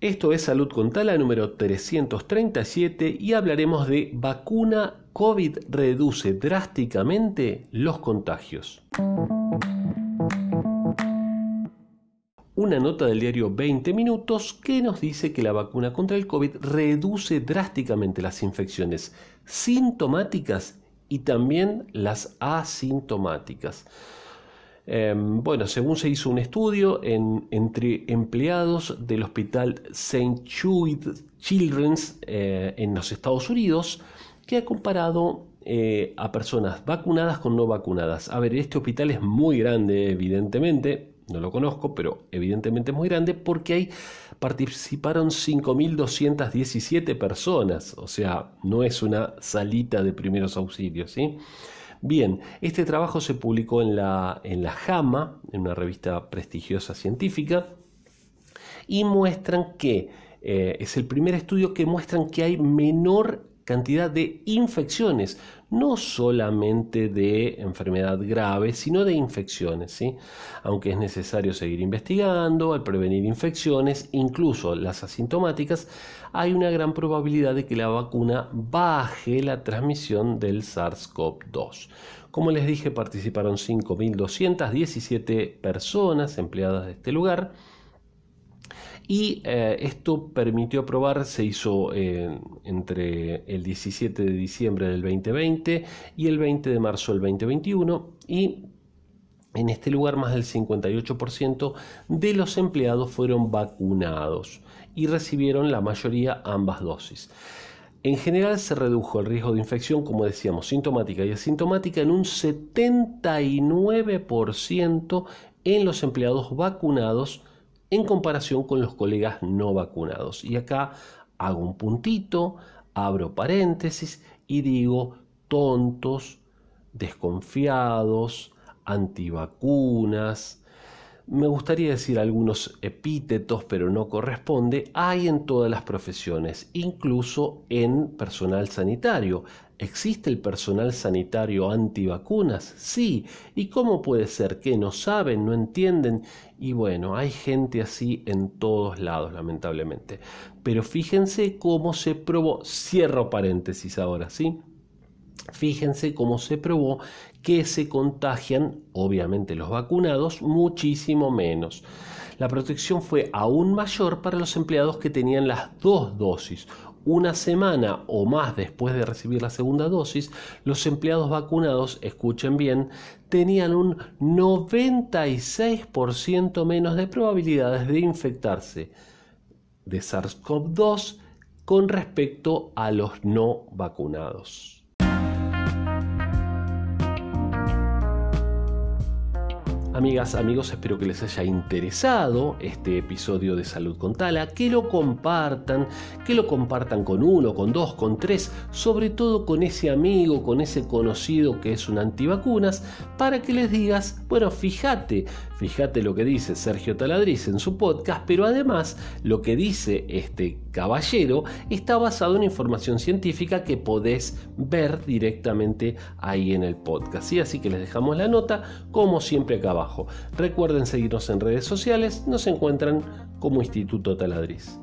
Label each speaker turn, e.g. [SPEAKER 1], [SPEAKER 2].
[SPEAKER 1] Esto es Salud con Tala número 337 y hablaremos de vacuna COVID reduce drásticamente los contagios. Una nota del diario 20 Minutos que nos dice que la vacuna contra el COVID reduce drásticamente las infecciones sintomáticas y también las asintomáticas. Em, bueno, según se hizo un estudio entre empleados del hospital St. Jude Children's eh, en los Estados Unidos, que ha comparado eh, a personas vacunadas con no vacunadas. A ver, este hospital es muy grande, evidentemente, no lo conozco, pero evidentemente es muy grande porque ahí participaron 5.217 personas, o sea, no es una salita de primeros auxilios, ¿sí? Bien, este trabajo se publicó en la, en la JAMA, en una revista prestigiosa científica, y muestran que eh, es el primer estudio que muestran que hay menor cantidad de infecciones, no solamente de enfermedad grave, sino de infecciones. ¿sí? Aunque es necesario seguir investigando, al prevenir infecciones, incluso las asintomáticas, hay una gran probabilidad de que la vacuna baje la transmisión del SARS-CoV-2. Como les dije, participaron 5.217 personas empleadas de este lugar y eh, esto permitió probar, se hizo eh, entre el 17 de diciembre del 2020 y el 20 de marzo del 2021 y en este lugar más del 58% de los empleados fueron vacunados y recibieron la mayoría ambas dosis. En general se redujo el riesgo de infección, como decíamos, sintomática y asintomática en un 79% en los empleados vacunados en comparación con los colegas no vacunados. Y acá hago un puntito, abro paréntesis y digo tontos, desconfiados, antivacunas, me gustaría decir algunos epítetos, pero no corresponde, hay en todas las profesiones, incluso en personal sanitario. ¿Existe el personal sanitario antivacunas? Sí. ¿Y cómo puede ser que no saben, no entienden? Y bueno, hay gente así en todos lados, lamentablemente. Pero fíjense cómo se probó, cierro paréntesis ahora, ¿sí? Fíjense cómo se probó que se contagian, obviamente los vacunados, muchísimo menos. La protección fue aún mayor para los empleados que tenían las dos dosis. Una semana o más después de recibir la segunda dosis, los empleados vacunados, escuchen bien, tenían un 96% menos de probabilidades de infectarse de SARS-CoV-2 con respecto a los no vacunados. Amigas, amigos, espero que les haya interesado este episodio de Salud con Tala, que lo compartan, que lo compartan con uno, con dos, con tres, sobre todo con ese amigo, con ese conocido que es un antivacunas, para que les digas, bueno, fíjate, fíjate lo que dice Sergio Taladriz en su podcast, pero además lo que dice este caballero está basado en información científica que podés ver directamente ahí en el podcast. Así que les dejamos la nota, como siempre acá abajo. Recuerden seguirnos en redes sociales, nos encuentran como Instituto Taladriz.